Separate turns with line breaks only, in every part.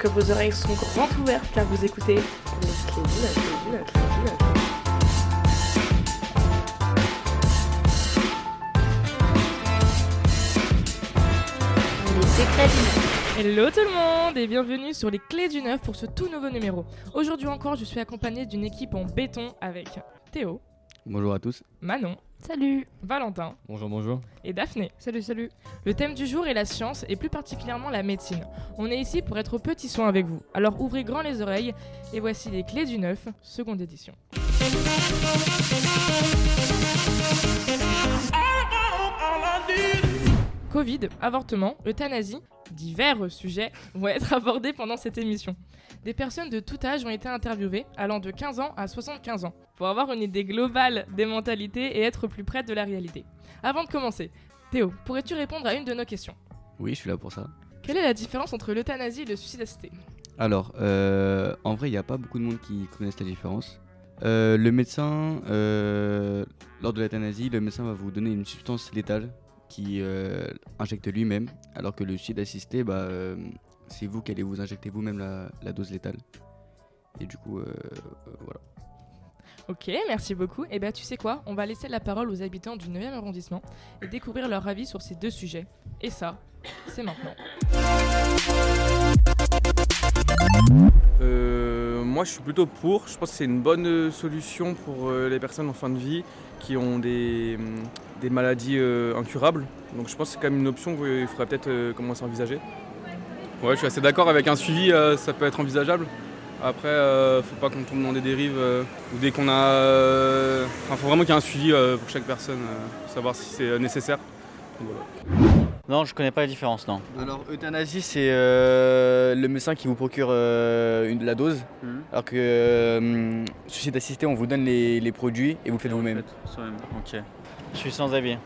que vos oreilles sont grandes ouvertes car vous écoutez les clés du neuf, clés du neuf, clés du neuf.
Les secrets du neuf.
Hello tout le monde et bienvenue sur les clés du neuf pour ce tout nouveau numéro. Aujourd'hui encore, je suis accompagnée d'une équipe en béton avec Théo,
Bonjour à tous.
Manon,
Salut.
Valentin
Bonjour, bonjour.
et Daphné.
Salut, salut.
Le thème du jour est la science et plus particulièrement la médecine. On est ici pour être aux petits soins avec vous. Alors ouvrez grand les oreilles et voici les clés du neuf, seconde édition. Covid, avortement, euthanasie, divers sujets vont être abordés pendant cette émission. Des personnes de tout âge ont été interviewées, allant de 15 ans à 75 ans, pour avoir une idée globale des mentalités et être plus près de la réalité. Avant de commencer, Théo, pourrais-tu répondre à une de nos questions?
Oui, je suis là pour ça.
Quelle est la différence entre l'euthanasie et le suicide assisté?
Alors, euh, en vrai, il n'y a pas beaucoup de monde qui connaissent la différence. Euh, le médecin, euh, lors de l'euthanasie, le médecin va vous donner une substance létale qui euh, injecte lui-même, alors que le suicide assisté, bah, euh, c'est vous qui allez vous injecter vous-même la, la dose létale. Et du coup, euh, euh, voilà.
Ok, merci beaucoup. Et bien tu sais quoi? On va laisser la parole aux habitants du 9e arrondissement et découvrir leur avis sur ces deux sujets. Et ça, c'est maintenant.
Euh, moi, je suis plutôt pour. Je pense que c'est une bonne solution pour euh, les personnes en fin de vie qui ont des, des maladies euh, incurables. Donc, je pense que c'est quand même une option qu'il faudrait peut-être euh, commencer à envisager. Ouais, je suis assez d'accord avec un suivi, euh, ça peut être envisageable. Après, faut pas qu'on tombe dans des dérives ou dès qu'on a. Enfin, faut vraiment qu'il y ait un suivi pour chaque personne, pour savoir si c'est nécessaire. Donc, voilà.
Non, je connais pas la différence, non.
Alors, euthanasie, c'est euh, le médecin qui vous procure euh, une, la dose, alors que euh, suicide assisté, on vous donne les, les produits et vous le faites vous-même.
Ok. Je suis sans avis.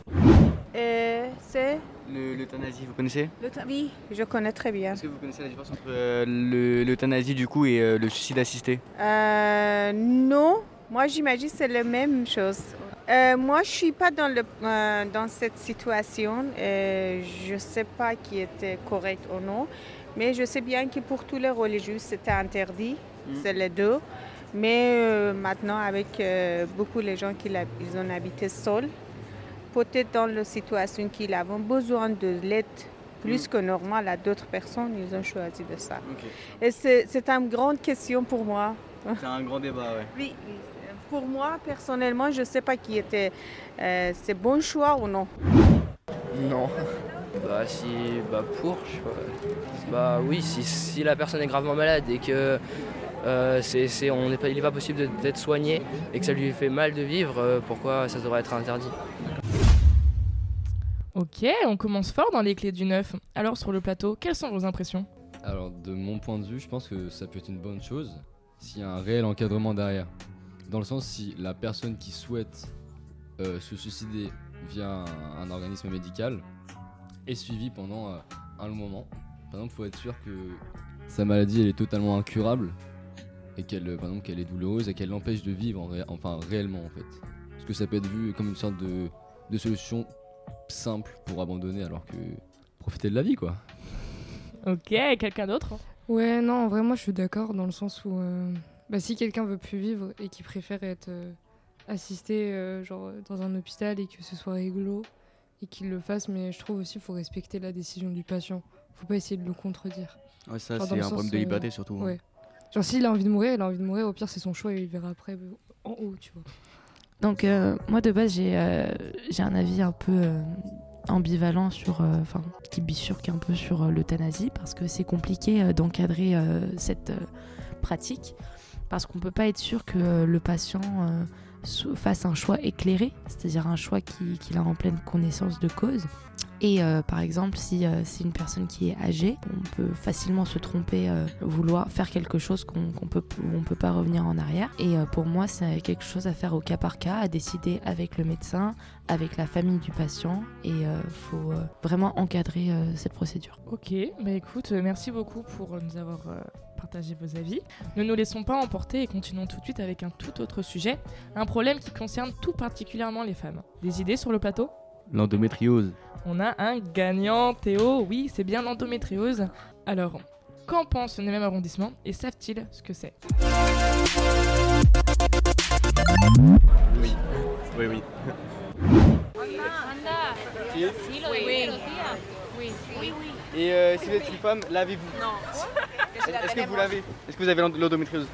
Euh, c'est?
Le- L'euthanasie, vous connaissez?
Le temps- Oui, je connais très bien.
Est-ce que vous connaissez la différence entre euh, le- l'euthanasie du coup et euh, le suicide assisté?
Euh, non, moi j'imagine que c'est la même chose. Euh, moi je suis pas dans, le, euh, dans cette situation. Euh, je sais pas qui était correct ou non, mais je sais bien que pour tous les religieux c'était interdit. C'est les deux. Mais maintenant avec beaucoup de gens qui ils ont habité seuls, peut-être dans la situation qu'ils avaient besoin de l'aide plus que normal à d'autres personnes, ils ont choisi de ça. Et c'est c'est une grande question pour moi.
C'est un grand débat, ouais.
Oui, oui. Pour moi, personnellement, je ne sais pas qui était. Euh, c'est bon choix ou non.
Non.
Bah si, bah pour, je sais pas. Bah oui, si, si la personne est gravement malade et que euh, c'est, c'est- on n'est pas, il n'est pas possible de- d'être soigné et que ça lui fait mal de vivre, euh, pourquoi ça devrait être interdit?
Ok, on commence fort dans les clés du neuf. Alors sur le plateau, quelles sont vos impressions?
Alors, de mon point de vue, je pense que ça peut être une bonne chose s'il y a un réel encadrement derrière. Dans le sens, si la personne qui souhaite euh, se suicider via un, un organisme médical est suivie pendant euh, un long moment. Par exemple, il faut être sûr que sa maladie elle est totalement incurable et qu'elle, euh, par exemple, qu'elle est douloureuse et qu'elle l'empêche de vivre, en ré- enfin réellement en fait. Parce que ça peut être vu comme une sorte de, de solution simple pour abandonner, alors que profiter de la vie quoi.
Ok, quelqu'un d'autre
Ouais, non, vraiment, je suis d'accord dans le sens où euh, bah, si quelqu'un veut plus vivre et qui préfère être euh, assisté euh, genre, dans un hôpital et que ce soit rigolo et qu'il le fasse, mais je trouve aussi qu'il faut respecter la décision du patient. faut pas essayer de le contredire.
Ouais, ça,
Enfin,
c'est un problème
sens,
de
euh,
liberté surtout. hein.
Ouais. Genre, s'il a envie de mourir, il a envie de mourir, au pire, c'est son choix et il verra après euh, en haut, tu vois.
Donc euh, moi de base j'ai euh, j'ai un avis un peu euh, ambivalent sur, euh, enfin qui bifurque un peu sur euh, l'euthanasie parce que c'est compliqué euh, d'encadrer euh, cette euh, pratique parce qu'on peut pas être sûr que euh, le patient euh, fasse un choix éclairé, c'est-à-dire un choix qui- qu'il a en pleine connaissance de cause. Et euh, par exemple, si euh, c'est une personne qui est âgée, on peut facilement se tromper, euh, vouloir faire quelque chose qu'on qu'on peut, peut pas revenir en arrière. Et euh, pour moi, c'est quelque chose à faire au cas par cas, à décider avec le médecin, avec la famille du patient. Et il faut euh, vraiment encadrer euh, cette procédure.
Ok, bah écoute, euh, merci beaucoup pour euh, nous avoir euh, partagé vos avis. Ne nous laissons pas emporter et continuons tout de suite avec un tout autre sujet, un problème qui concerne tout particulièrement les femmes. Des idées sur le plateau?
L'endométriose.
On a un gagnant, Théo. Oui, c'est bien l'endométriose. Alors, Qu'en pensent les mêmes arrondissements et savent-ils ce que c'est?
Oui, oui, oui.
Et euh, si vous êtes une femme, lavez-vous?
Non.
Est-ce que vous l'avez? Est-ce que vous avez l'endométriose?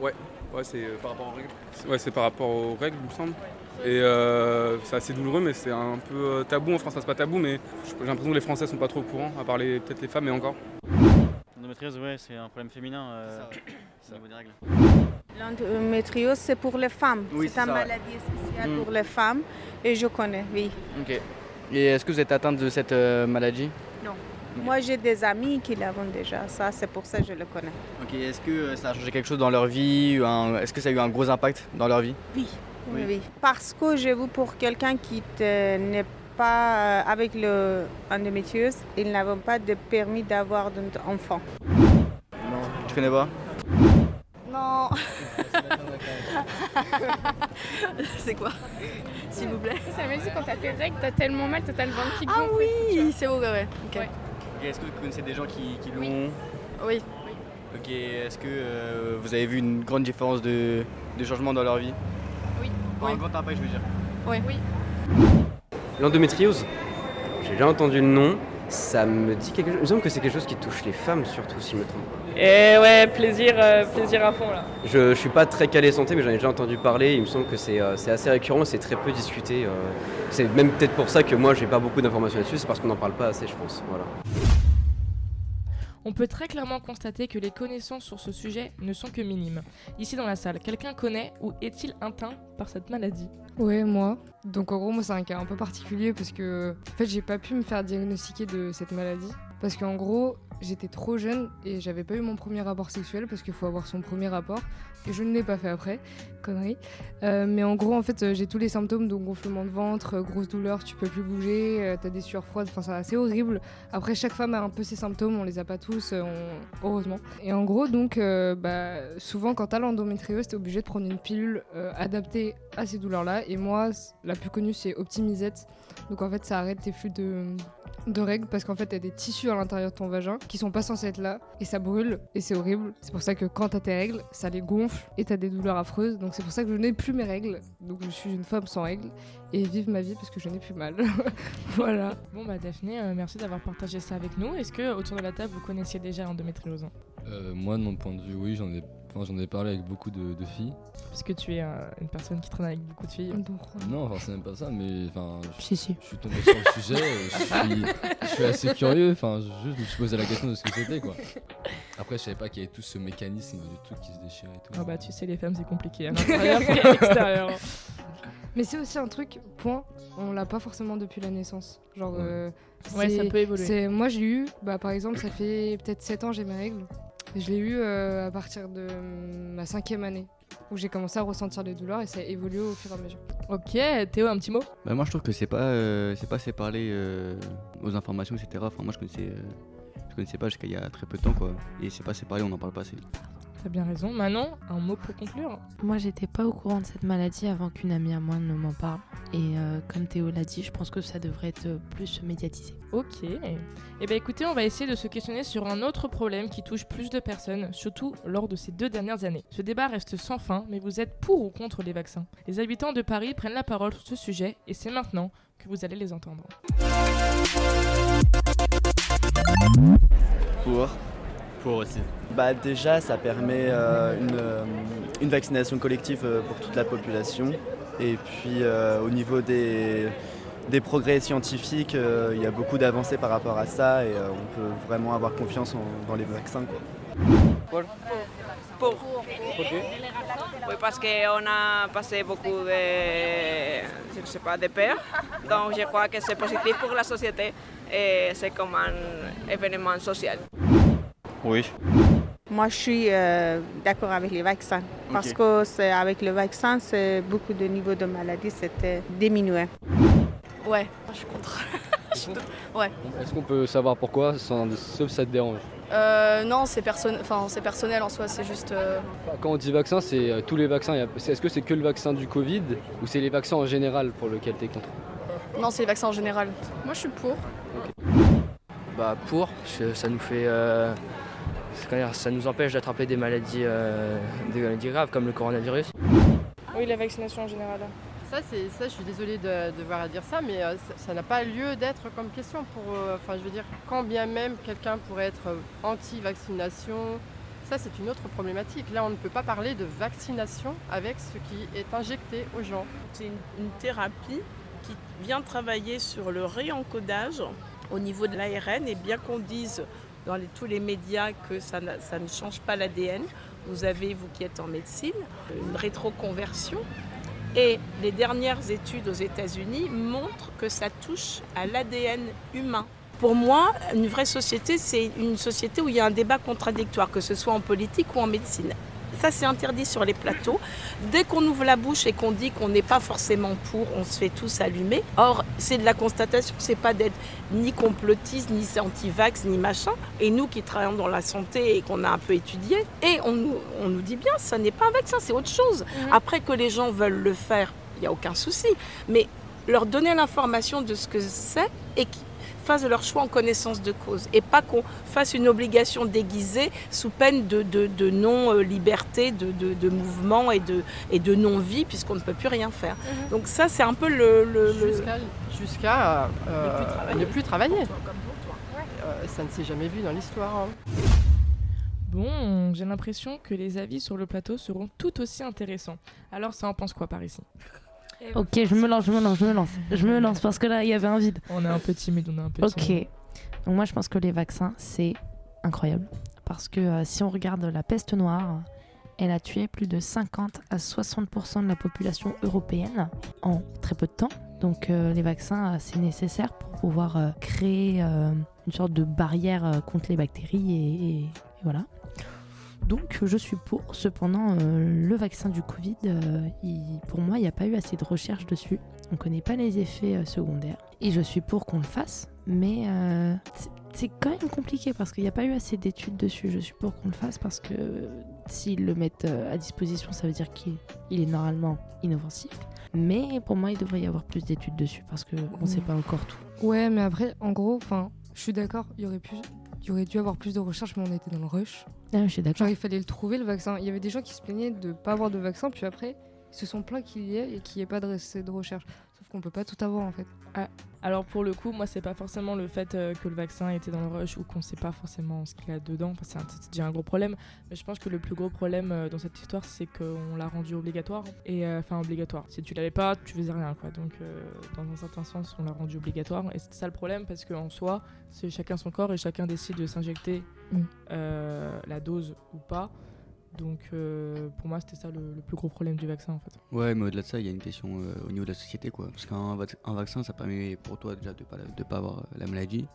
Ouais, ouais c'est euh, par rapport aux règles? Ouais, c'est par rapport aux règles, il me semble. Et euh, c'est assez douloureux, mais c'est un peu euh, tabou en France. Enfin, c'est pas tabou, mais j'ai l'impression que les Français sont pas trop au courant, à part peut-être les femmes, mais encore.
L'endométriose, ouais, c'est un problème féminin euh, au niveau des règles.
L'endométriose, c'est pour les femmes.
Oui,
c'est une
ça, ouais.
maladie spéciale
Mm.
pour les femmes. Et je connais, oui.
Ok. Et est-ce que vous êtes atteinte de cette euh, maladie?
Non. Moi, j'ai des amis qui l'ont déjà. Ça, c'est pour ça que je le connais.
Ok, est-ce que ça a changé quelque chose dans leur vie Est-ce que ça a eu un gros impact dans leur vie?
Oui.
Oui.
Oui. Parce que je vous pour quelqu'un qui n'est pas euh, avec le endométriose, ils n'ont pas de permis d'avoir d'enfant.
Non. Tu connais pas?
Non. c'est quoi? S'il vous plaît.
Ça veut dire quand t'as tes règles, t'as tellement mal, t'as le ventre qui
Ah oui, c'est vrai, ouais. Ok.
Ouais.
Ok, Est-ce que vous connaissez des gens qui, qui l'ont?
Oui.
Ok, est-ce que euh, vous avez vu une grande différence de, de changement dans leur vie?
Oui.
Enfin, Un grand impact, je veux dire.
Oui.
Oui.
L'endométriose, j'ai déjà entendu le nom. Ça me dit quelque chose. Il me semble que c'est quelque chose qui touche les femmes surtout, si je me trompe.
Et ouais, plaisir, euh, plaisir à fond là.
Je, je suis pas très calé santé, mais j'en ai déjà entendu parler. Il me semble que c'est euh, c'est assez récurrent, c'est très peu discuté. euh. c'est même peut-être pour ça que moi j'ai pas beaucoup d'informations là-dessus, c'est parce qu'on n'en parle pas assez, je pense. Voilà.
On peut très clairement constater que les connaissances sur ce sujet ne sont que minimes. Ici dans la salle, quelqu'un connaît ou est-il atteint par cette maladie?
Ouais, moi. Donc en gros, moi, c'est un cas un peu particulier parce que, en fait, j'ai pas pu me faire diagnostiquer de cette maladie. Parce qu'en gros, j'étais trop jeune et j'avais pas eu mon premier rapport sexuel parce qu'il faut avoir son premier rapport. Et je ne l'ai pas fait après. Connerie. Euh, mais en gros, en fait, j'ai tous les symptômes, donc gonflement de ventre, euh, grosse douleur, tu peux plus bouger, euh, t'as des sueurs froides, enfin, c'est horrible. Après, chaque femme a un peu ses symptômes, on les a pas tous, heureusement. Et en gros, donc, bah, souvent, quand t'as l'endométriose, t'es obligé de prendre une pilule adaptée à ces douleurs-là. Et moi, la plus connue, c'est Optimisette. Donc, en fait, ça arrête tes flux de, de règles parce qu'en fait, t'as des tissus à l'intérieur de ton vagin qui sont pas censés être là et ça brûle et c'est horrible. C'est pour ça que quand t'as tes règles, ça les gonfle et t'as des douleurs affreuses. Donc, c'est pour ça que je n'ai plus mes règles. Donc, je suis une femme sans règles et vive ma vie parce que je n'ai plus mal. voilà.
Bon bah Daphné, euh, merci d'avoir partagé ça avec nous. Est-ce que autour de la table vous connaissiez déjà l'endométriose
Euh, moi, de mon point de vue, oui, j'en ai, j'en ai parlé avec beaucoup de, de filles.
Parce que tu es euh, une personne qui traîne avec beaucoup de filles.
Non, enfin, c'est même pas ça, mais enfin, je,
Si, si.
je suis tombé sur le sujet, euh, je suis, je suis assez curieux, enfin, je, juste, je me suis posé la question de ce que c'était, quoi. Après, je savais pas qu'il y avait tout ce mécanisme de trucs qui se déchiraient et tout.
Ah bah tu sais les femmes c'est compliqué à l'intérieur et à l'extérieur.
Mais c'est aussi un truc, point, on l'a pas forcément depuis la naissance. Genre,
Ouais.
euh,
Ouais, ça peut évoluer.
Moi, j'ai eu, bah, par exemple, ça fait peut-être 7 ans, j'ai mes règles. Je l'ai eu euh, à partir de ma cinquième année, où j'ai commencé à ressentir les douleurs et ça a évolué au fur et à mesure.
Ok, Théo, un petit mot?
Bah, moi je trouve que c'est pas, euh, c'est pas assez parlé euh, aux informations, etc. Enfin, moi je connaissais, euh, je connaissais pas jusqu'à il y a très peu de temps, quoi. Et c'est pas assez parlé, on en parle pas assez.
T'as bien raison. Manon, un mot pour conclure
Moi, j'étais pas au courant de cette maladie avant qu'une amie à moi ne m'en parle. Et euh, comme Théo l'a dit, je pense que ça devrait être euh, plus médiatisé.
Ok. Eh bien écoutez, on va essayer de se questionner sur un autre problème qui touche plus de personnes, surtout lors de ces deux dernières années. Ce débat reste sans fin, mais vous êtes pour ou contre les vaccins? Les habitants de Paris prennent la parole sur ce sujet et c'est maintenant que vous allez les entendre.
Pour Aussi. Bah déjà, ça permet euh, une, euh, une vaccination collective euh, pour toute la population. Et puis euh, au niveau des, des progrès scientifiques, euh, il y a beaucoup d'avancées par rapport à ça et euh, on peut vraiment avoir confiance en- dans les vaccins. Quoi.
Pour. Oui, parce qu'on a passé beaucoup de, je ne sais pas, de peur. Donc je crois que c'est positif pour la société et c'est comme un événement social.
Oui.
Moi, je suis euh, d'accord avec les vaccins. Parce que c'est avec le vaccin, c'est beaucoup de niveaux de maladies, c'était diminué.
Ouais, je suis contre. ouais.
Est-ce qu'on peut savoir pourquoi, sans- sauf si ça te dérange?
Euh, non, c'est personne... enfin, c'est personnel en soi, c'est juste. euh,
Quand on dit vaccin, c'est euh, tous les vaccins. a- Est-ce que c'est que le vaccin du Covid ou c'est les vaccins en général pour lequel tu es contre?
Non, c'est les vaccins en général.
Moi, je suis pour.
bah, pour, parce que ça nous fait. Ça nous empêche d'attraper des maladies, euh, des maladies graves comme le coronavirus.
Oui, la vaccination en général.
Ça, c'est ça, je suis désolée de devoir à dire ça, mais euh, ça- n'a pas lieu d'être comme question. Pour, euh, enfin, je veux dire, quand bien même quelqu'un pourrait être anti-vaccination, ça, c'est une autre problématique. Là, on ne peut pas parler de vaccination avec ce qui est injecté aux gens.
C'est une, une thérapie qui vient travailler sur le réencodage au niveau de l'ARN et bien qu'on dise dans tous les médias que ça, ça ne change pas l'ADN, vous avez, vous qui êtes en médecine, une rétroconversion. Et les dernières études aux États-Unis montrent que ça touche à l'ADN humain. Pour moi, une vraie société, c'est une société où il y a un débat contradictoire, que ce soit en politique ou en médecine. Ça, c'est interdit sur les plateaux. Dès qu'on ouvre la bouche et qu'on dit qu'on n'est pas forcément pour, on se fait tous allumer. Or, c'est de la constatation, c'est pas d'être ni complotiste, ni anti-vax, ni machin. Et nous qui travaillons dans la santé et qu'on a un peu étudié, et on nous, on nous dit bien, ça n'est pas un vaccin, c'est autre chose. Après que les gens veulent le faire, il n'y a aucun souci. Mais leur donner l'information de ce que c'est et qu'ils fassent leur choix en connaissance de cause. Et pas qu'on fasse une obligation déguisée sous peine de, de- de non-liberté, de, de- de mouvement et de, et de non-vie, puisqu'on ne peut plus rien faire. Donc ça, c'est un peu le... le- le-
Jusqu'à euh,
Ne plus travailler. Comme pour toi.
Euh, ça ne s'est jamais vu dans l'histoire. hein.
Bon, j'ai l'impression que les avis sur le plateau seront tout aussi intéressants. Alors, ça en pense quoi par ici?
Ok, je me lance, je me lance, je me lance. Je me lance parce que là, il y avait un vide.
On est un peu timide, on est un peu
Ok.
timide.
Donc moi, je pense que les vaccins, c'est incroyable. Parce que euh, si on regarde la peste noire, elle a tué plus de 50 à 60% de la population européenne en très peu de temps. Donc euh, les vaccins, euh, c'est nécessaire pour pouvoir euh, créer euh, une sorte de barrière euh, contre les bactéries et, et- et voilà. Donc je suis pour. Cependant, euh, le vaccin du Covid, euh, pour moi, il n'y a pas eu assez de recherche dessus. On ne connaît pas les effets euh, secondaires. Et je suis pour qu'on le fasse, mais c'est- quand même compliqué parce qu'il n'y a pas eu assez d'études dessus. Je suis pour qu'on le fasse parce que s'ils le mettent à disposition, ça veut dire qu'il il est normalement inoffensif. Mais pour moi, il devrait y avoir plus d'études dessus parce qu'on ne sait pas encore tout.
Ouais, mais après, en gros, enfin, je suis d'accord, il y aurait pu, il y aurait dû avoir plus de recherches, mais on était dans le rush.
Ah, je suis d'accord.
Genre, il fallait le trouver, le vaccin. Il y avait des gens qui se plaignaient de pas avoir de vaccin, puis après, ils se sont plaints qu'il y ait et qu'il n'y ait pas de, de recherche. Sauf qu'on peut pas tout avoir, en fait.
Ah, alors pour le coup, moi c'est pas forcément le fait euh, que le vaccin était dans le rush ou qu'on sait pas forcément ce qu'il y a dedans, parce que c'est déjà un gros problème. Mais je pense que le plus gros problème euh, dans cette histoire, c'est qu'on l'a rendu obligatoire. Et euh, enfin obligatoire. Si tu l'avais pas, tu faisais rien quoi. Donc euh, dans un certain sens, on l'a rendu obligatoire. Et c'est ça le problème parce qu'en soi, c'est chacun son corps et chacun décide de s'injecter
Mm.
euh, la dose ou pas. Donc euh, pour moi, c'était ça le, le plus gros problème du vaccin en fait.
Ouais, mais au-delà de ça, il y a une question euh, au niveau de la société, quoi. Parce qu'un vac- un vaccin, ça permet pour toi déjà de pas, de pas avoir la maladie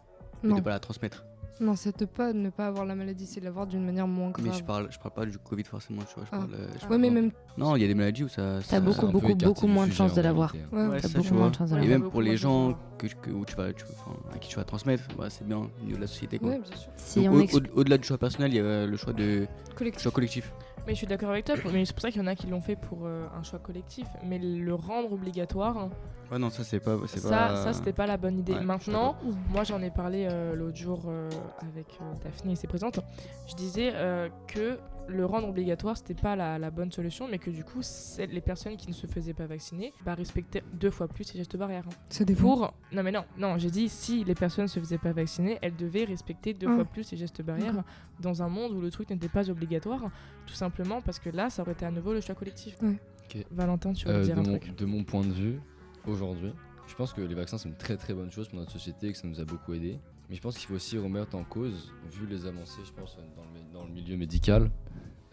et de pas la transmettre.
Non, c'est de pas ne pas avoir la maladie, c'est de l'avoir d'une manière moins grave.
Mais je parle, je parle pas du Covid forcément, tu vois. Je
Ah.
parle, je
Ouais,
parle
mais
pas-
même-
Non, il y a des maladies où ça.
T'as
ça-
beaucoup,
ça-
beaucoup, beaucoup moins de chances de l'avoir.
Ouais,
Ouais,
t'as
ça,
beaucoup moins de chances de
Et
l'avoir.
même pour les gens que, que- où tu vas, tu- enfin, à qui tu vas transmettre, bah, c'est bien au niveau de la société. Quoi.
Ouais, bien sûr.
Si
Donc,
on
au-
ex-
au- Au-delà du choix personnel, il y a le choix de
Collectif.
choix collectif.
Mais je suis d'accord avec toi, mais c'est pour ça qu'il y en a qui l'ont fait pour euh, un choix collectif. Mais le rendre obligatoire,
Ouais, non, ça c'est pas.
ça,
pas...
ça c'était pas la bonne idée.
Ouais,
Maintenant, moi j'en ai parlé euh, l'autre jour euh, avec Daphné et ses présentes. Je disais que le rendre obligatoire c'était pas la, la bonne solution, mais que du coup les personnes qui ne se faisaient pas vacciner bah, respectaient deux fois plus les gestes barrières.
Ça dépend.
Pour non mais non non j'ai dit si les personnes se faisaient pas vacciner, elles devaient respecter deux
Ah.
fois plus les gestes barrières dans un monde où le truc n'était pas obligatoire, tout simplement parce que là ça aurait été à nouveau le choix collectif.
Ouais.
Valentin, tu voulais
Euh,
dire
de,
un
mon,
truc?
de mon point de vue, aujourd'hui, je pense que les vaccins c'est une très très bonne chose pour notre société et que ça nous a beaucoup aidé. Mais je pense qu'il faut aussi remettre en cause, vu les avancées, je pense, dans le, milieu médical,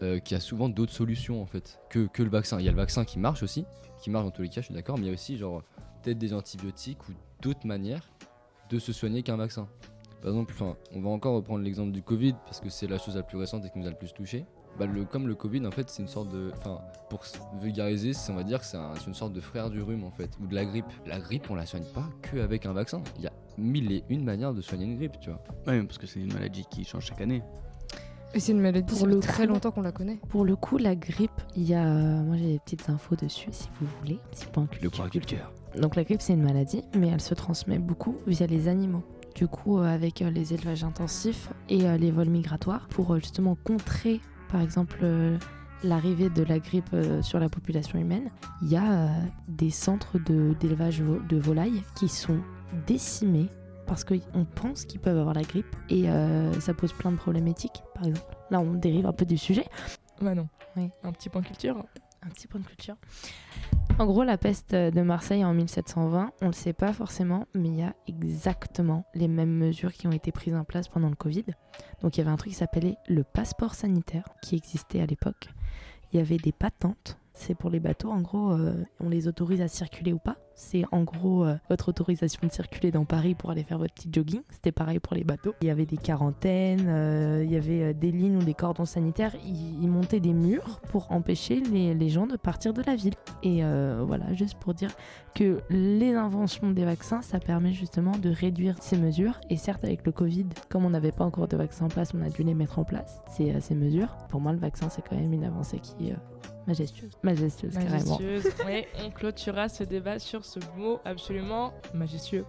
euh, qu'il y a souvent d'autres solutions en fait que, que le vaccin. Il y a le vaccin qui marche aussi, qui marche dans tous les cas, je suis d'accord, mais il y a aussi genre peut-être des antibiotiques ou d'autres manières de se soigner qu'un vaccin. Par exemple, on va encore reprendre l'exemple du Covid parce que c'est la chose la plus récente et qui nous a le plus touché. Bah, comme le Covid, en fait, c'est une sorte de. Enfin, pour vulgariser, on va dire que c'est une sorte de frère du rhume, en fait, ou de la grippe. La grippe, on la soigne pas qu'avec un vaccin. Il y a mille et une manières de soigner une grippe, tu vois.
Ouais, parce que c'est une maladie qui change chaque année.
Et c'est une maladie,
Pour
ça
le
fait très
coup-
longtemps qu'on la connaît.
Pour le coup, la grippe, il y a. Moi, j'ai des petites infos dessus, si vous voulez. Point
Le point culture.
Donc, la grippe, c'est une maladie, mais elle se transmet beaucoup via les animaux. du coup, euh, avec euh, les élevages intensifs et euh, les vols migratoires, pour euh, justement contrer, par exemple, euh, l'arrivée de la grippe euh, sur la population humaine, il y a euh, des centres de- d'élevage vo- de volailles qui sont décimés parce qu'on pense qu'ils peuvent avoir la grippe et euh, ça pose plein de problématiques, par exemple. Là, on dérive un peu du sujet.
Bah non.
Oui.
Un petit point culture.
Un petit point de culture. En gros, la peste de Marseille en 1720, on ne le sait pas forcément, mais il y a exactement les mêmes mesures qui ont été prises en place pendant le Covid. Donc il y avait un truc qui s'appelait le passeport sanitaire qui existait à l'époque. Il y avait des patentes. C'est pour les bateaux, en gros, euh, on les autorise à circuler ou pas. C'est en gros euh, votre autorisation de circuler dans Paris pour aller faire votre petit jogging. C'était pareil pour les bateaux. Il y avait des quarantaines, euh, il y avait des lignes ou des cordons sanitaires. Ils, montaient des murs pour empêcher les, gens de partir de la ville. Et voilà, juste pour dire que les inventions des vaccins, ça permet justement de réduire ces mesures. Et certes, avec le Covid, comme on n'avait pas encore de vaccins en place, on a dû les mettre en place, ces, mesures. Pour moi, le vaccin, c'est quand même une avancée qui majestueuse. Majestueuse, carrément.
Majestueuse. Oui, on clôturera ce débat sur ce mot absolument majestueux.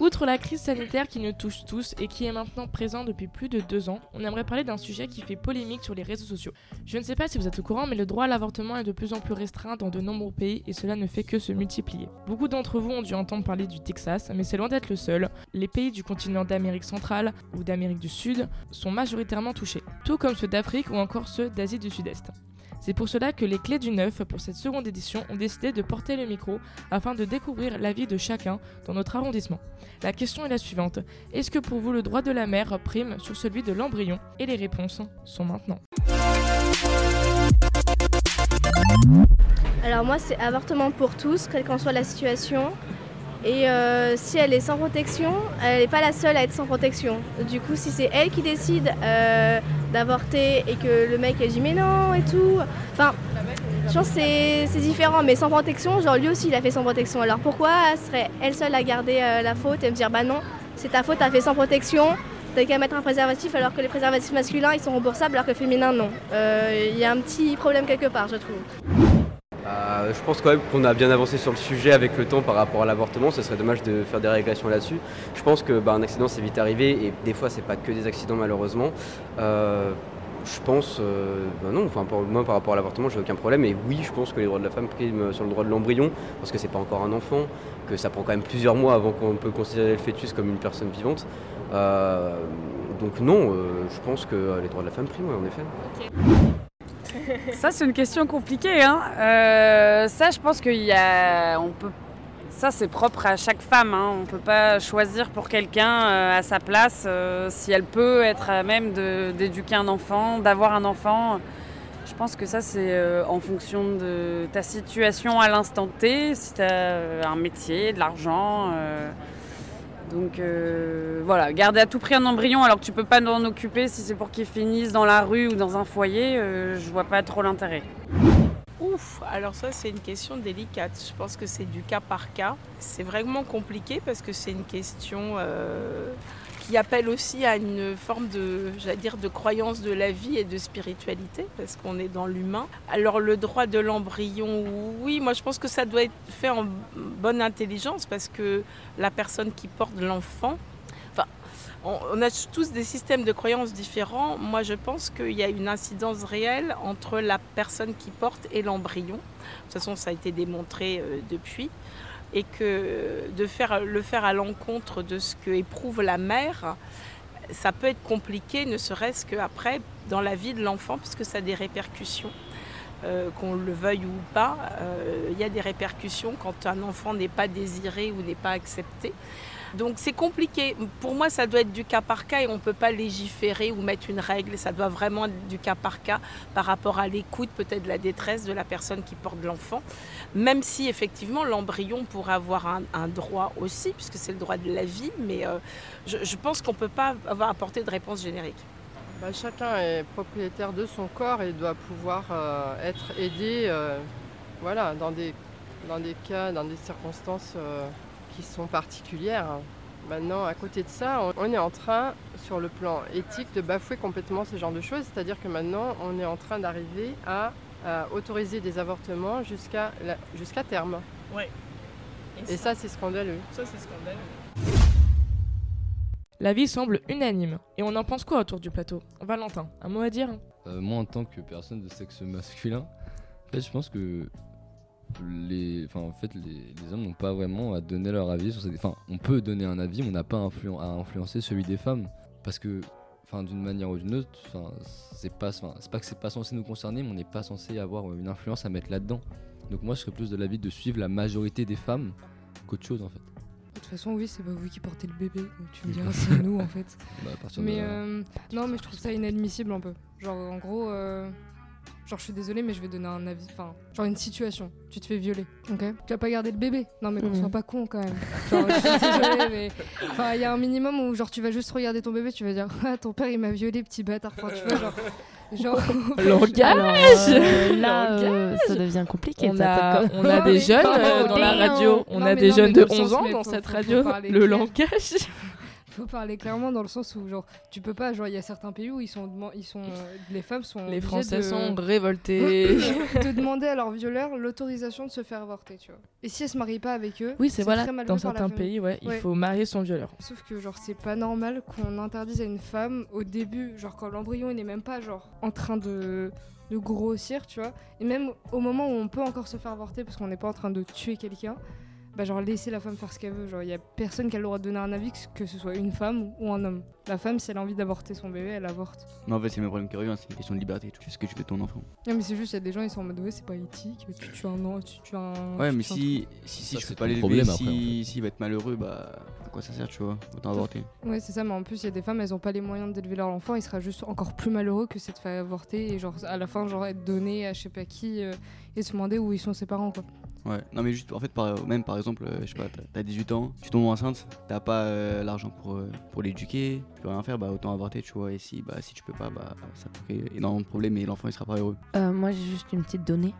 Outre la crise sanitaire qui nous touche tous et qui est maintenant présente depuis plus de deux ans, on aimerait parler d'un sujet qui fait polémique sur les réseaux sociaux. Je ne sais pas si vous êtes au courant, mais le droit à l'avortement est de plus en plus restreint dans de nombreux pays et cela ne fait que se multiplier. Beaucoup d'entre vous ont dû entendre parler du Texas, mais c'est loin d'être le seul. Les pays du continent d'Amérique centrale ou d'Amérique du Sud sont majoritairement touchés, tout comme ceux d'Afrique ou encore ceux d'Asie du Sud-Est. C'est pour cela que les Clés du Neuf, pour cette seconde édition, ont décidé de porter le micro afin de découvrir l'avis de chacun dans notre arrondissement. La question est la suivante. Est-ce que pour vous le droit de la mère prime sur celui de l'embryon? Et les réponses sont maintenant.
Alors moi c'est avortement pour tous, quelle qu'en soit la situation. Et euh, si elle est sans protection, elle n'est pas la seule à être sans protection. Du coup, si c'est elle qui décide euh, d'avorter et que le mec elle dit mais non et tout, enfin, je pense que c'est c'est différent. Mais sans protection, genre lui aussi il a fait sans protection. Alors pourquoi serait elle seule à garder euh, la faute et me dire bah non, c'est ta faute, t'as fait sans protection, t'as qu'à mettre un préservatif alors que les préservatifs masculins ils sont remboursables alors que féminins non. Euh, Il y a un petit problème quelque part, je trouve.
Euh, je pense quand même qu'on a bien avancé sur le sujet avec le temps par rapport à l'avortement. Ce serait dommage de faire des régulations là-dessus. Je pense que bah, un accident c'est vite arrivé et des fois c'est pas que des accidents malheureusement. Euh, je pense, bah non, enfin pour moi par rapport à l'avortement j'ai aucun problème et oui je pense que les droits de la femme priment sur le droit de l'embryon parce que c'est pas encore un enfant, que ça prend quand même plusieurs mois avant qu'on peut considérer le fœtus comme une personne vivante. Euh, donc non, je pense que les droits de la femme priment, en effet.
Ça, c'est une question compliquée. Hein. Euh, ça, je pense qu'il y a. On peut... Ça, c'est propre à chaque femme. Hein. On ne peut pas choisir pour quelqu'un euh, à sa place euh, si elle peut être à même d'éduquer un enfant, d'avoir un enfant. Je pense que ça, c'est en fonction de ta situation à l'instant T, si tu as un métier, de l'argent. Donc euh, voilà, garder à tout prix un embryon alors que tu peux pas t'en occuper si c'est pour qu'il finisse dans la rue ou dans un foyer, euh, je vois pas trop l'intérêt.
Ouf, alors ça c'est une question délicate. Je pense que c'est du cas par cas. C'est vraiment compliqué parce que c'est une question euh, qui appelle aussi à une forme de, dire, de croyance de la vie et de spiritualité parce qu'on est dans l'humain. Alors le droit de l'embryon, oui, moi je pense que ça doit être fait en bonne intelligence parce que la personne qui porte l'enfant, enfin, on, on a tous des systèmes de croyances différents. Moi, je pense qu'il y a une incidence réelle entre la personne qui porte et l'embryon. De toute façon, ça a été démontré euh, depuis. Et que de faire, le faire à l'encontre de ce que éprouve la mère, ça peut être compliqué, ne serait-ce qu'après, dans la vie de l'enfant, puisque ça a des répercussions. Euh, qu'on le veuille ou pas, euh, il y a des répercussions quand un enfant n'est pas désiré ou n'est pas accepté. Donc c'est compliqué. Pour moi, ça doit être du cas par cas et on ne peut pas légiférer ou mettre une règle. Ça doit vraiment être du cas par cas par rapport à l'écoute, peut-être de la détresse de la personne qui porte l'enfant. Même si effectivement l'embryon pourrait avoir un, droit aussi, puisque c'est le droit de la vie, mais euh, je, je pense qu'on ne peut pas avoir apporté de réponse générique.
Bah, chacun est propriétaire de son corps et doit pouvoir euh, être aidé euh, voilà, dans, des, dans des cas, dans des circonstances euh, qui sont particulières. Maintenant, à côté de ça, on, on est en train, sur le plan éthique, de bafouer complètement ce genre de choses. C'est-à-dire que maintenant, on est en train d'arriver à, à autoriser des avortements jusqu'à terme.
Ouais.
Et, ça, c'est scandaleux.
Ça, c'est scandaleux.
L'avis semble unanime. Et on en pense quoi autour du plateau? Valentin, un mot à dire?
Euh, moi, en tant que personne de sexe masculin, je pense que les, hommes n'ont pas vraiment à donner leur avis sur ces. Enfin, on peut donner un avis, mais on n'a pas à influencer celui des femmes, parce que, d'une manière ou d'une autre, enfin, c'est pas, enfin, c'est pas que c'est pas censé nous concerner, mais on n'est pas censé avoir une influence à mettre là-dedans. Donc moi, je serais plus de l'avis de suivre la majorité des femmes qu'autre chose, en fait.
De toute façon, oui, c'est pas vous qui portez le bébé, donc tu me diras, c'est nous en fait.
Bah, à partir de
mais euh, non, mais je trouve ça inadmissible un peu. Genre, en gros, euh, genre, je suis désolée, mais je vais donner un avis. Enfin, genre, une situation, tu te fais violer, ok? Tu vas pas garder le bébé Non, mais qu'on
Mhm.
soit pas con quand même. Genre, je suis désolée, mais. Enfin, il y a un minimum où, genre, tu vas juste regarder ton bébé, tu vas dire, ah, ton père il m'a violé, petit bâtard. Enfin, tu vois, genre. Genre
Langage
euh, là, euh, ça devient compliqué.
On
ça,
a, on a des jeunes euh, dans la radio, on
Non,
a des
non,
jeunes de
dans le
11
sens,
ans dans cette radio. Le langage.
Faut parler clairement dans le sens où genre tu peux pas genre il y a certains pays où ils sont ils sont euh, les femmes sont
Les Français
de-
sont révoltés.
de demander à leur violeur l'autorisation de se faire avorter tu vois et si elles se marient pas avec eux
Oui, c'est voilà.
très mal
Dans certains pays, ouais, il faut marier son violeur.
Sauf que genre c'est pas normal qu'on interdise à une femme au début, genre quand l'embryon il n'est même pas genre en train de, de grossir, tu vois, et même au moment où on peut encore se faire avorter parce qu'on n'est pas en train de tuer quelqu'un, bah genre laisser la femme faire ce qu'elle veut, genre il y a personne qui a le droit de donner un avis que ce soit une femme ou un homme. La femme si elle a envie d'avorter son bébé, elle avorte.
Mais en fait, c'est le même problème qui revient, c'est une question de liberté. Tu fais ce que tu veux de ton enfant.
Non mais c'est juste il y a des gens ils sont en mode ouais c'est pas éthique, tu tues un an, tu tues un.
Ouais,
tu
mais
un
si, si, si
Ça,
je peux pas
ton
l'élever,
problème après, en
si, s'il va être malheureux, bah à quoi ça sert, tu vois Autant avorter.
Ouais, c'est ça, mais en plus, il y a des femmes, elles ont pas les moyens d'élever leur enfant, il sera juste encore plus malheureux que c'est de faire avorter et genre à la fin, genre être donné à je sais pas qui euh, et se demander où ils sont ses parents, quoi.
Ouais, non mais juste en fait par, même par exemple, euh, je sais pas, t'as- t'as 18 ans, tu tombes enceinte, t'as pas euh, l'argent pour, euh, pour l'éduquer, tu peux rien faire, bah autant avorter, tu vois, et si, bah, si tu peux pas, bah ça crée énormément de problèmes et l'enfant il sera pas heureux.
Euh, moi, j'ai juste une petite donnée.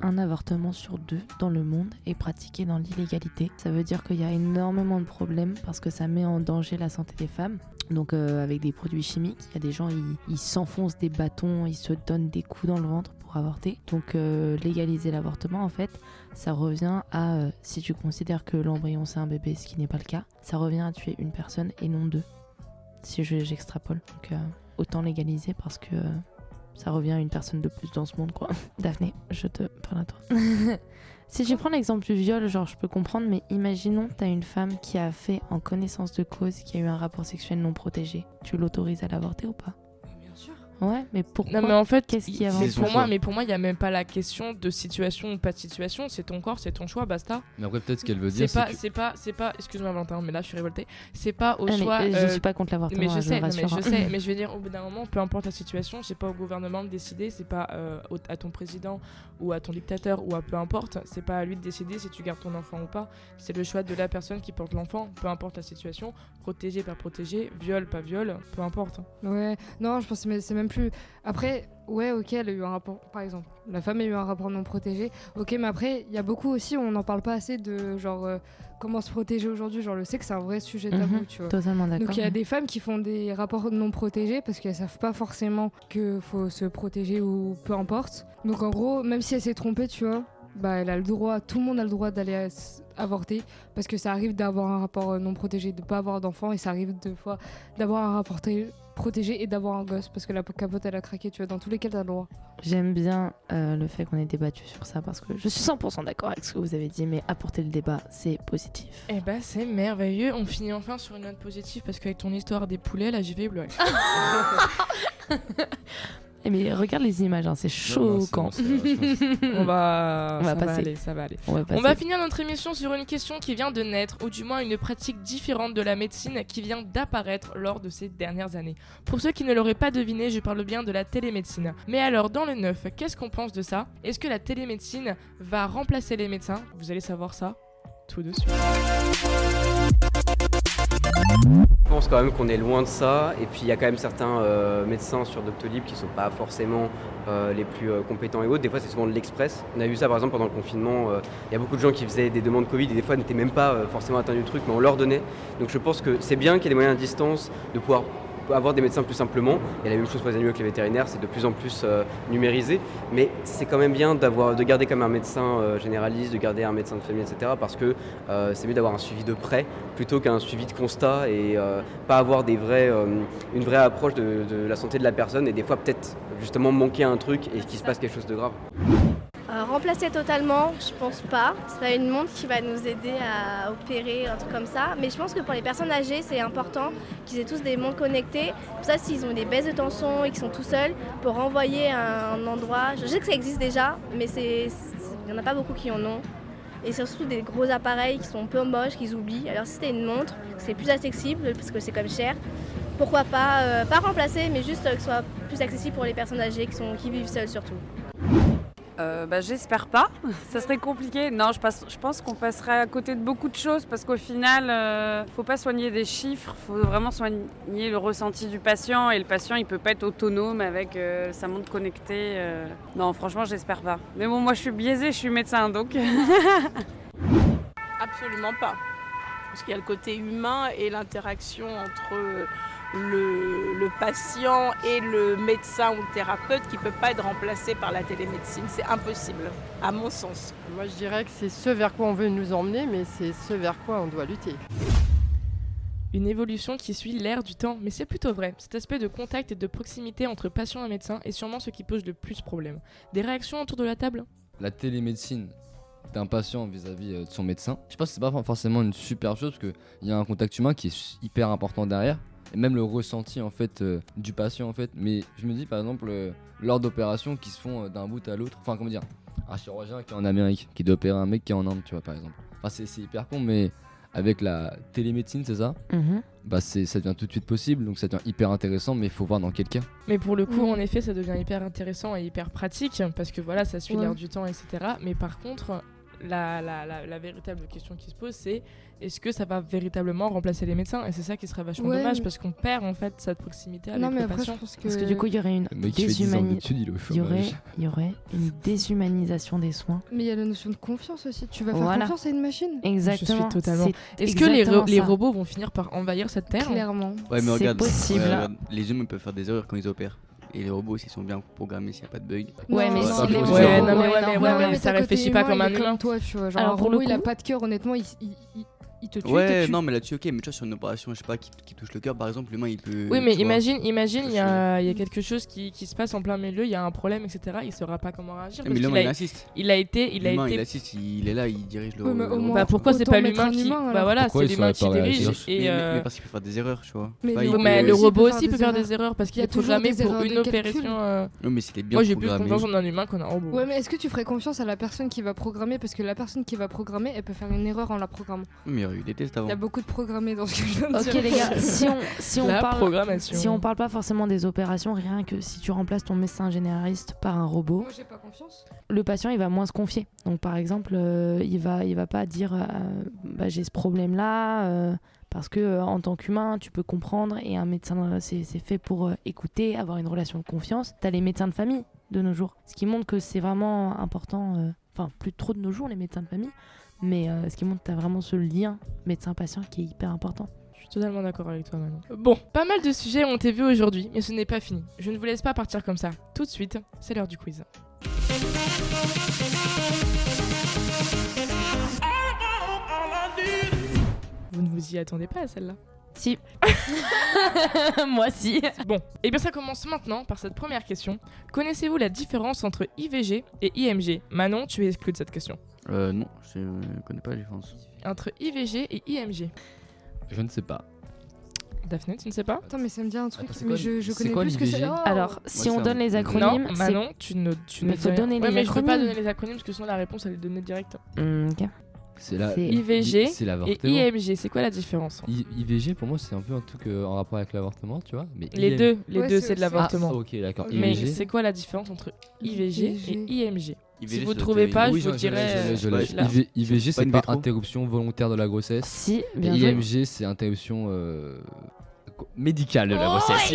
Un avortement sur deux dans le monde est pratiqué dans l'illégalité. Ça veut dire qu'il y a énormément de problèmes parce que ça met en danger la santé des femmes. Donc euh, avec des produits chimiques, il y a des gens, ils s'enfoncent des bâtons, ils se donnent des coups dans le ventre pour avorter. Donc euh, légaliser l'avortement, en fait, ça revient à, si tu considères que l'embryon c'est un bébé, ce qui n'est pas le cas, ça revient à tuer une personne et non deux. Si je- j'extrapole. Donc euh, autant légaliser parce que... euh, ça revient à une personne de plus dans ce monde, quoi. Daphné, je te parle à toi. si je prends l'exemple du viol, genre, je peux comprendre, mais imaginons, t'as une femme qui a fait en connaissance de cause, qui a eu un rapport sexuel non protégé. Tu l'autorises à l'avorter ou pas? Ouais, mais pourquoi
Non mais en fait,
qu'est-ce qui
il-
avance
mais pour moi, mais pour moi, il y a même pas la question de situation ou pas de situation. C'est ton corps, c'est ton choix, basta.
Mais après, peut-être ce qu'elle veut dire, c'est
pas,
que-
c'est pas, c'est pas. Excuse-moi Valentin, mais là, je suis révoltée. C'est pas au
Ah, mais,
choix.
euh, je
euh,
suis pas contre l'avortement,
Mais
hein,
je sais, mais je
hein.
sais. Mais je veux dire, au bout d'un moment, peu importe la situation, c'est pas au gouvernement de décider. C'est pas euh, à ton président ou à ton dictateur ou à peu importe. C'est pas à lui de décider si tu gardes ton enfant ou pas. C'est le choix de la personne qui porte l'enfant, peu importe la situation. Protégé, pas protégé, viol, pas viol, peu importe.
Ouais, non, je pense que c'est même plus. Après, ouais, ok, elle a eu un rapport, par exemple, la femme a eu un rapport non protégé, ok, mais après, il y a beaucoup aussi, on n'en parle pas assez de genre euh, comment se protéger aujourd'hui. Genre, le sexe, c'est un vrai sujet tabou,
Mhm,
tu vois.
totalement d'accord,
Donc, il y a
ouais.
des femmes qui font des rapports non protégés parce qu'elles savent pas forcément qu'il faut se protéger ou peu importe. Donc, en gros, même si elle s'est trompée, tu vois, bah, elle a le droit, tout le monde a le droit d'aller avorter parce que ça arrive d'avoir un rapport euh, non protégé, de pas avoir d'enfant et ça arrive deux fois d'avoir un rapport té- protégé et d'avoir un gosse parce que la capote elle a craqué, tu vois, dans tous les cas t'as le droit.
J'aime bien euh, le fait qu'on ait débattu sur ça parce que je suis 100% d'accord avec ce que vous avez dit, mais apporter le débat, c'est positif.
Eh bah c'est merveilleux, on finit enfin sur une note positive parce qu'avec ton histoire des poulets, là j'y vais pleurer.
Eh mais regarde les images, hein, c'est choquant.
on va,
On va
ça va aller, ça va aller.
On va
On
passer.
va finir notre émission sur une question qui vient de naître, ou du moins une pratique différente de la médecine qui vient d'apparaître lors de ces dernières années. Pour ceux qui ne l'auraient pas deviné, je parle bien de la télémédecine. Mais alors, dans le neuf, qu'est-ce qu'on pense de ça? Est-ce que la télémédecine va remplacer les médecins? Vous allez savoir ça tout de suite.
Je pense quand même qu'on est loin de ça. Et puis il y a quand même certains euh, médecins sur Doctolib qui sont pas forcément euh, les plus euh, compétents et autres. Des fois, c'est souvent de l'express. On a vu ça par exemple pendant le confinement. Il y a beaucoup de gens qui faisaient des demandes Covid et des fois n'étaient même pas forcément atteints du truc, mais on leur donnait. Donc je pense que c'est bien qu'il y ait des moyens à distance de pouvoir avoir des médecins plus simplement. Et la même chose pour les animaux que les vétérinaires, c'est de plus en plus euh, numérisé. Mais c'est quand même bien de garder comme un médecin euh, généraliste, de garder un médecin de famille, etc. Parce que euh, c'est mieux d'avoir un suivi de près plutôt qu'un suivi de constat et pas avoir une vraie approche de la santé de la personne et des fois peut-être justement manquer un truc et qu'il se passe quelque chose de grave.
Remplacer totalement, je pense pas. C'est pas une montre qui va nous aider à opérer, un truc comme ça. Mais je pense que pour les personnes âgées, c'est important qu'ils aient tous des montres connectées. Pour ça, s'ils ont des baisses de tension et qu'ils sont tout seuls, pour renvoyer un endroit. Je sais que ça existe déjà, mais il n'y en a pas beaucoup qui en ont. Et surtout des gros appareils qui sont un peu moches, qu'ils oublient. Alors si c'était une montre, c'est plus accessible parce que c'est comme cher. Pourquoi pas, euh, pas remplacer, mais juste euh, que ce soit plus accessible pour les personnes âgées qui, sont, qui vivent seules surtout.
Euh, bah, J'espère pas. Ça serait compliqué. Non, je, passe- je pense qu'on passerait à côté de beaucoup de choses parce qu'au final, euh, faut pas soigner des chiffres, faut vraiment soigner le ressenti du patient et le patient, il peut pas être autonome avec euh, sa montre connectée. euh. Non, franchement, j'espère pas. Mais bon, moi, je suis biaisée, je suis médecin, donc.
Absolument pas. Parce qu'il y a le côté humain et l'interaction entre le, le patient et le médecin ou le thérapeute qui ne peut pas être remplacé par la télémédecine. C'est impossible, à mon sens.
Moi, je dirais que c'est ce vers quoi on veut nous emmener, mais c'est ce vers quoi on doit lutter.
Une évolution qui suit l'ère du temps, mais c'est plutôt vrai. Cet aspect de contact et de proximité entre patient et médecin est sûrement ce qui pose le plus problème. Des réactions autour de la table?
La télémédecine d'un patient vis-à-vis euh, de son médecin, je pense que c'est pas forcément une super chose parce qu'il y a un contact humain qui est hyper important derrière. Et même le ressenti en fait euh, du patient en fait. Mais je me dis par exemple euh, lors d'opérations qui se font euh, d'un bout à l'autre, enfin comment dire, un chirurgien qui est en Amérique, qui doit opérer un mec qui est en Inde, tu vois par exemple. Enfin c'est hyper con mais avec la télémédecine c'est ça
Mhm.
Bah c'est ça devient tout de suite possible donc ça devient hyper intéressant mais il faut voir dans quel cas.
Mais pour le coup, en effet, ça devient hyper intéressant et hyper pratique parce que voilà, ça suit
Ouais.
l'air du temps, etc. Mais par contre, la, la, la, la véritable question qui se pose, c'est est-ce que ça va véritablement remplacer les médecins? Et c'est ça qui serait vachement
Ouais,
dommage
mais-
parce qu'on perd en fait cette proximité avec
Non, mais
le
après, je
patient.
pense que.
Parce que du coup, il y aurait une,
Le mec qui fait 10 ans
déshumani-
d'études, il est au
il y aurait,
chômage.
il y aurait une déshumanisation des soins.
Mais il y a la notion de confiance aussi. Tu vas faire
Voilà.
confiance à une machine
Exactement.
Je suis totalement.
c'est
Est-ce que les, les robots vont finir par envahir cette terre?
Clairement.
Ouais, mais
C'est
regarde,
possible.
les humains peuvent faire des erreurs quand ils opèrent. Et les robots, s'ils sont bien programmés, s'il n'y a pas de bug.
Ouais, mais si les
Ouais, non, mais ouais,
Ouais,
mais,
non,
ouais,
non,
mais
mais
ça réfléchit pas comme un humain.
Toi, tu vois. Genre,
Alors,
un
pour le
robot, il a pas de cœur, honnêtement, il, il, il- il te tue. il
Ouais,
te tue.
non, mais là-dessus, ok, mais tu vois, sur une opération, je sais pas, qui, qui touche le cœur, par exemple, l'humain, il peut.
Oui, mais
vois.
imagine, imagine, il y a, il y a quelque chose qui, qui se passe en plein milieu, il y a un problème, etc. Il saura pas comment réagir. Parce
mais l'humain, il
a-
assiste.
Il a été, il a
L'humain,
été.
il assiste, il est là, il dirige le.
Oui, mais
le
au
robot.
moins-
Bah pourquoi c'est pas
mettre
l'humain qui.
humain,
bah voilà, c'est
il
l'humain qui dirige. Et
Mais,
euh,
mais parce qu'il peut faire des erreurs, tu vois.
Mais le
il
mais robot aussi peut faire des erreurs parce
Il y
qu'il
a
est
toujours
programmé pour une opération. euh,
Oui, mais est bien
Moi j'ai plus confiance en un humain qu'en un robot.
Ouais, mais est-ce que tu ferais confiance à la personne qui va programmer Parce que la personne qui va programmer, elle peut faire une erreur en la programmant.
Mais il y a eu des tests
Il
avant.
y a beaucoup de programmés dans ce que je viens de
Ok
dire.
les gars, si on, si on
La
parle,
programmation.
si on parle pas forcément des opérations, rien que si tu remplaces ton médecin généraliste par un robot,
Moi, j'ai pas confiance.
le patient il va moins se confier. Donc par exemple, euh, il va il va pas dire euh, bah, j'ai ce problème là parce que euh, en tant qu'humain tu peux comprendre et un médecin euh, c'est c'est fait pour euh, écouter, avoir une relation de confiance. T'as les médecins de famille de nos jours, ce qui montre que c'est vraiment important. euh, Enfin plus trop de nos jours les médecins de famille, mais euh, ce qui montre que t'as vraiment ce lien médecin-patient qui est hyper important.
Je suis totalement d'accord avec toi Manon. Bon, pas mal de sujets ont été vus aujourd'hui, mais ce n'est pas fini. Je ne vous laisse pas partir comme ça. Tout de suite, c'est l'heure du quiz. Vous ne vous y attendez pas à celle-là
Si. Moi si.
Bon, et bien ça commence maintenant par cette première question. Connaissez-vous la différence entre IVG et IMG Manon, tu es exclue de cette question.
Euh, non, je euh, connais pas la différence.
Entre IVG et IMG.
Je ne sais pas.
Daphné, tu ne sais pas?
Attends, mais ça me dit un truc,
Attends, c'est
mais
quoi
je, je
c'est
connais
quoi
plus ce que c'est.
l'IVG
Oh
Alors, si
Ouais,
on donne les
on-
acronymes,
Non,
c'est-
Manon, tu ne, tu
Mais
ne
faut donner
Ouais,
les
mais je peux pas
acronymes.
donner les acronymes parce que sinon la réponse elle est donnée direct.
Hmm, ok.
C'est la
C'est-
IVG
c'est
et. IMG, c'est quoi la différence
I- IVG pour moi c'est un peu un truc euh, en rapport avec l'avortement, tu vois. Mais
Les
IM
deux, les
Ouais,
deux
c'est
de l'avortement.
Ah, ok, d'accord.
Mais
IVG.
c'est quoi la différence entre IVG et IMG Si
IVG,
vous
ça
trouvez pas,
oui,
je vous dirais.
je
euh,
IVG
C'est pas
pas interruption volontaire de la grossesse.
Si, bien.
IMG c'est interruption euh, médicale de la
Oh,
grossesse.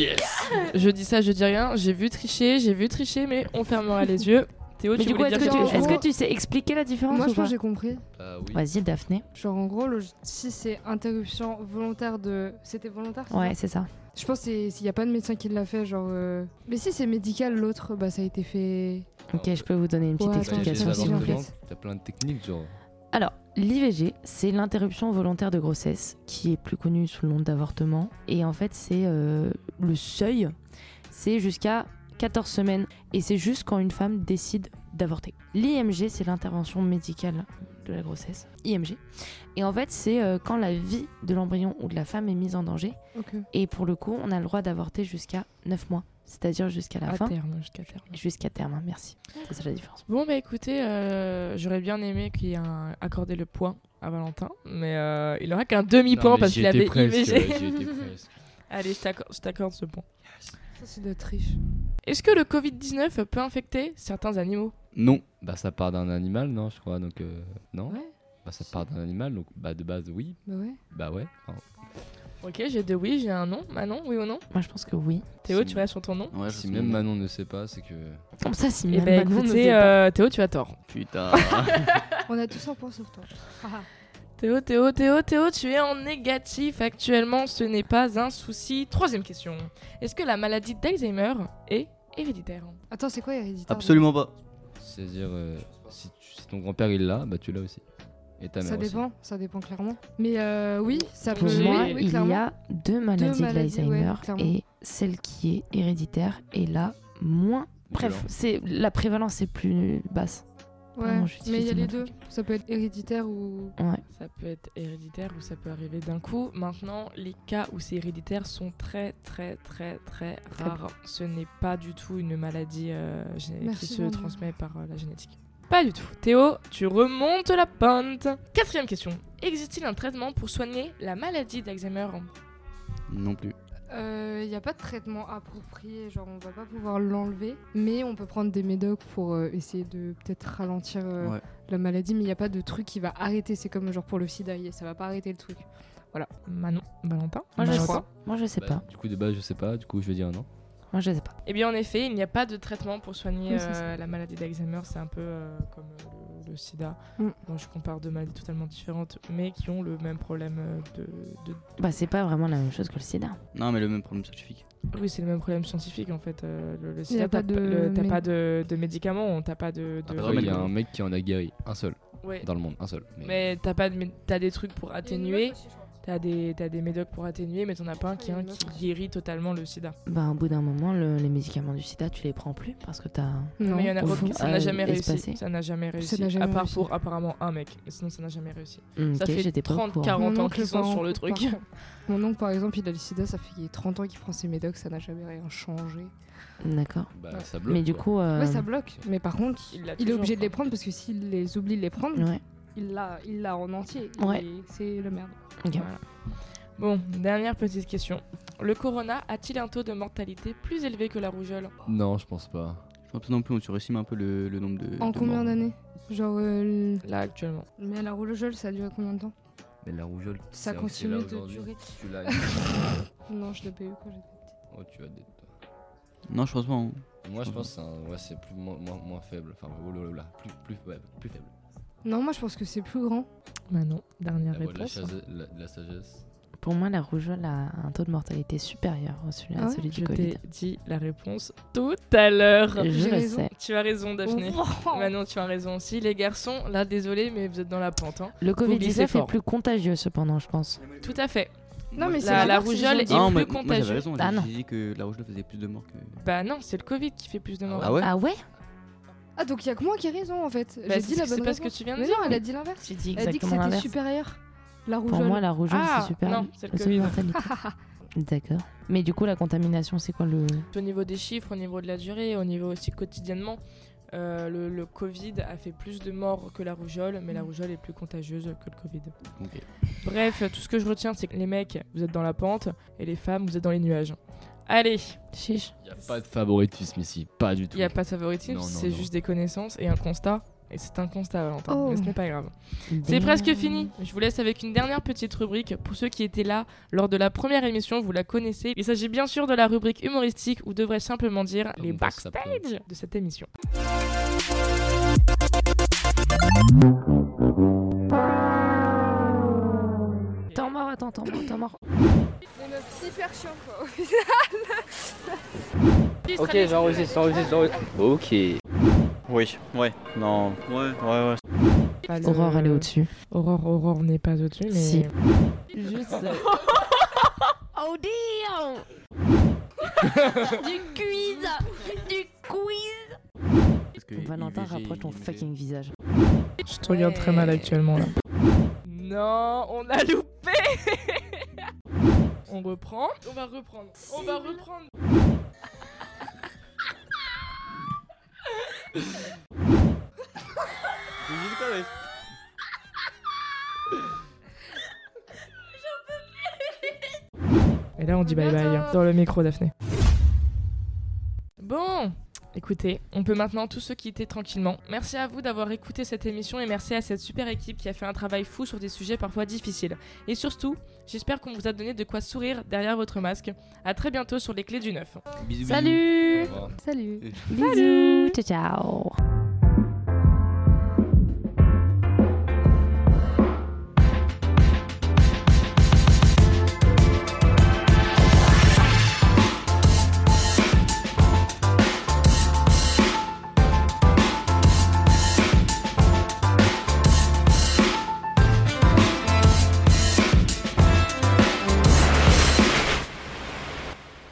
Je dis ça, je dis rien. J'ai vu tricher, j'ai vu tricher, mais on fermera les yeux. Théo,
Mais
tu
du coup,
voulais
est-ce
dire
que, tu,
quelque chose
est-ce que tu sais expliquer la différence
Moi,
ou
je pense
pas
que j'ai compris.
Bah oui.
Vas-y, Daphné.
Genre, en gros, le- si c'est interruption volontaire de. C'était volontaire
Ouais, c'est ça.
Je pense que s'il n'y a pas de médecin qui l'a fait, genre. euh, Mais si c'est médical, l'autre, bah ça a été fait.
Ok, je peux vous donner une petite
Ouais,
explication
attends,
si vous
l'avortement.
voulez.
T'as plein de techniques, genre.
Alors, l'IVG, c'est l'interruption volontaire de grossesse, qui est plus connue sous le nom d'avortement. Et en fait, c'est euh, le seuil, c'est jusqu'à 14 semaines. Et c'est juste quand une femme décide d'avorter. L'IMG, c'est l'intervention médicale de la grossesse. IMG. Et en fait, c'est euh, quand la vie de l'embryon ou de la femme est mise en danger.
Ok.
Et pour le coup, on a le droit d'avorter jusqu'à 9 mois. C'est-à-dire jusqu'à la
À
fin.
terme, jusqu'à terme.
Jusqu'à terme, hein, merci. C'est ça la différence.
Bon, bah écoutez, euh, j'aurais bien aimé qu'il y ait un- accordé le point à Valentin, mais euh, il aura qu'un demi-point
Non,
parce qu'il avait
presque, ouais, presque.
Allez, je t'accorde- je t'accorde ce point.
Ça, c'est de la triche.
Est-ce que le Covid-19 peut infecter certains animaux?
Non.
Bah ça part d'un animal, non, je crois, donc euh, non.
Ouais.
Bah ça part d'un animal, donc bah de base oui.
Bah ouais.
Bah ouais. Enfin,
Ok, j'ai deux oui, j'ai un non. Manon, oui ou non?
Moi, je pense que oui.
Théo, tu restes sur ton nom
Ouais,
si même. Manon ne sait pas, c'est que.
Comme ça, si
Eh
même
ben
Manon ne
écoutez,
sait pas.
euh, Théo, tu as tort.
Putain.
On a tous un point sur toi.
Théo, Théo, Théo, Théo, tu es en négatif actuellement, ce n'est pas un souci. Troisième question. Est-ce que la maladie d'Alzheimer est héréditaire
Attends, c'est quoi héréditaire
Absolument pas.
C'est-à-dire, euh, si, tu- si ton grand-père il l'a, bah tu l'as aussi. Et ta mère
Ça
aussi.
dépend, ça dépend clairement. Mais euh, oui, ça
Pour
peut.
moi,
oui, oui,
il y a deux maladies,
maladies,
de l'Alzheimer
ouais, clairement.
et celle qui est héréditaire est la moins. Bref,
Violent.
c'est la prévalence est plus basse.
Ouais, mais il y a les deux. Ça peut être héréditaire ou.
Ouais.
Ça peut être héréditaire ou ça peut arriver d'un coup. Maintenant, les cas où c'est héréditaire sont très très très très
Très
rares. Ce n'est pas du tout une maladie euh, qui se transmet par euh, la génétique. Pas du tout. Théo, tu remontes la pente. Quatrième question. Existe-t-il un traitement pour soigner la maladie d'Alzheimer?
Non plus.
Il n'y a pas de traitement approprié, genre on va pas pouvoir l'enlever, mais on peut prendre des médocs pour euh, essayer de peut-être ralentir euh,
Ouais.
la maladie, mais il n'y a pas de truc qui va arrêter, c'est comme genre pour le sida, ça va pas arrêter le truc. Voilà.
Manon, Valentin
Moi, je sais
Valentin
pas. Moi, je sais
Bah,
pas.
Du coup de base je sais pas, du coup je vais dire non.
Moi, je sais pas.
Eh bien, en effet, il n'y a pas de traitement pour soigner
Oui,
euh, la maladie d'Alzheimer. C'est un peu euh, comme euh, le, sida.
Mm.
Donc, je compare deux maladies totalement différentes, mais qui ont le même problème de, de-
Bah, c'est pas vraiment la même chose que le sida.
Non, mais le même problème scientifique.
Oui, c'est le même problème scientifique en fait. euh, le, sida,
pas
t'as
de
t'as
mé-
pas de, de médicaments, t'as pas de. de-
Après il y a un mec qui en a guéri, un seul.
Ouais.
Dans le monde, un seul. Mais,
Mais t'as pas de t'as des trucs pour atténuer. T'as des, t'as des médocs pour atténuer, mais t'en as pas un qui, un qui guérit totalement le sida.
Bah, au bout d'un moment, le- les médicaments du sida, tu les prends plus parce que t'as.
Non.
Mais il y en a
Au
aucun-
fond,
ça n'a
euh,
jamais réussi. Ça n'a jamais réussi. à part
réussi.
pour apparemment un mec. Mais sinon, ça n'a jamais réussi.
Hmm,
ça
ok,
fait
j'étais pas au
30,
courant.
40
Mon
ans
oncle,
qu'ils sont sur le truc.
par. Mon oncle, par exemple, il a le sida, ça fait 30 ans qu'il prend ses médocs, ça n'a jamais rien changé.
D'accord.
bah, ça bloque.
Mais du coup. euh,
Ouais, ça bloque. Mais par contre,
Il
est obligé de les prendre parce que s'il les oublie de les prendre,
Ouais.
Il l'a il l'a en entier.
Ouais.
est- C'est le merde.
Voilà. Bon, dernière petite question. Le corona a-t-il un taux de mortalité plus élevé que la rougeole?
Non, je pense pas.
Je pense non plus, on surestime un peu le, le nombre de.
En
de
combien
morts.
d'années? Genre. euh,
Là, actuellement.
Mais la rougeole, ça a duré combien de temps?
Mais la rougeole,
Ça
c'est-
continue de durer.
Tu l'as.
Non, je l'ai pas eu quand j'étais petite.
oh, tu as des.
Non, je pense pas. hein.
Moi je pense que c'est un- ouais, c'est plus moins, moins, moins faible. Enfin, oh là là, plus, plus, ouais, plus faible.
Non, moi je pense que c'est plus grand.
Bah non, dernière
La voix de la,
réponse.
la- de la sagesse.
Pour moi, la rougeole a un taux de mortalité supérieur à celui,
Ah ouais
celui du
Je
Covid.
t'ai dit la réponse tout à l'heure.
Je le sais.
Tu as raison, Daphné.
Oh.
Manon, tu as raison aussi. Les garçons, là, désolé, mais vous êtes dans la pente. hein.
Le
Vous glissez
Covid-19 est plus contagieux, cependant, je pense.
Tout à fait.
Non, mais c'est
La, la rougeole est
Non,
plus
moi,
contagieuse.
raison.
Ah,
j'ai
non.
dit que la rougeole faisait plus de morts que.
Bah non, c'est le Covid qui fait plus de morts.
Ah ouais
Ah ouais
Ah, donc il y a que moi qui ai raison en fait.
Bah,
J'ai
c'est-
dit la
c'est
bonne
pas ce que tu viens de
Mais
dire.
non, elle a dit l'inverse. Elle a dit que
exactement
c'était
l'inverse.
supérieur. La rougeole.
Pour moi, la rougeole,
Ah,
c'est supérieur.
non, c'est le Covid.
mortalité. D'accord. Mais du coup, la contamination, c'est quoi le.
Au niveau des chiffres, au niveau de la durée, au niveau aussi quotidiennement, euh, le, le Covid a fait plus de morts que la rougeole, mais la rougeole est plus contagieuse que le Covid.
Ok.
Bref, tout ce que je retiens, c'est que les mecs, vous êtes dans la pente, et les femmes, vous êtes dans les nuages. Allez.
Chiche.
Il n'y a pas de favoritisme ici, pas du tout.
Il n'y a pas de favoritisme, c'est juste des connaissances et un constat. Et c'est un constat, Valentin,
oh.
mais ce n'est pas grave. C'est presque fini. Je vous laisse avec une dernière petite rubrique. Pour ceux qui étaient là lors de la première émission, vous la connaissez. Il s'agit bien sûr de la rubrique humoristique, ou devrais-je simplement dire les backstage de cette émission.
Super chiant quoi au final.
Ok, j'enregistre, j'enregistre, j'enregistre. Ok.
Oui, ouais, non, ouais, ouais, ouais.
Aurore, elle est au-dessus.
Aurore, Aurore n'est pas au-dessus, mais.
Si.
Juste.
Oh damn Du quiz Du quiz
Valentin, rapproche ton fucking visage.
Je te regarde très mal actuellement là. Non, on a loupé On reprend. On va reprendre. On va reprendre. Et là, on dit bye bye dans le micro, Daphné. Écoutez, on peut maintenant tous se quitter tranquillement. Merci à vous d'avoir écouté cette émission et merci à cette super équipe qui a fait un travail fou sur des sujets parfois difficiles. Et surtout, j'espère qu'on vous a donné de quoi sourire derrière votre masque. À très bientôt sur les clés du neuf.
Bisous.
Salut. Salut
Salut.
Bisous Ciao ciao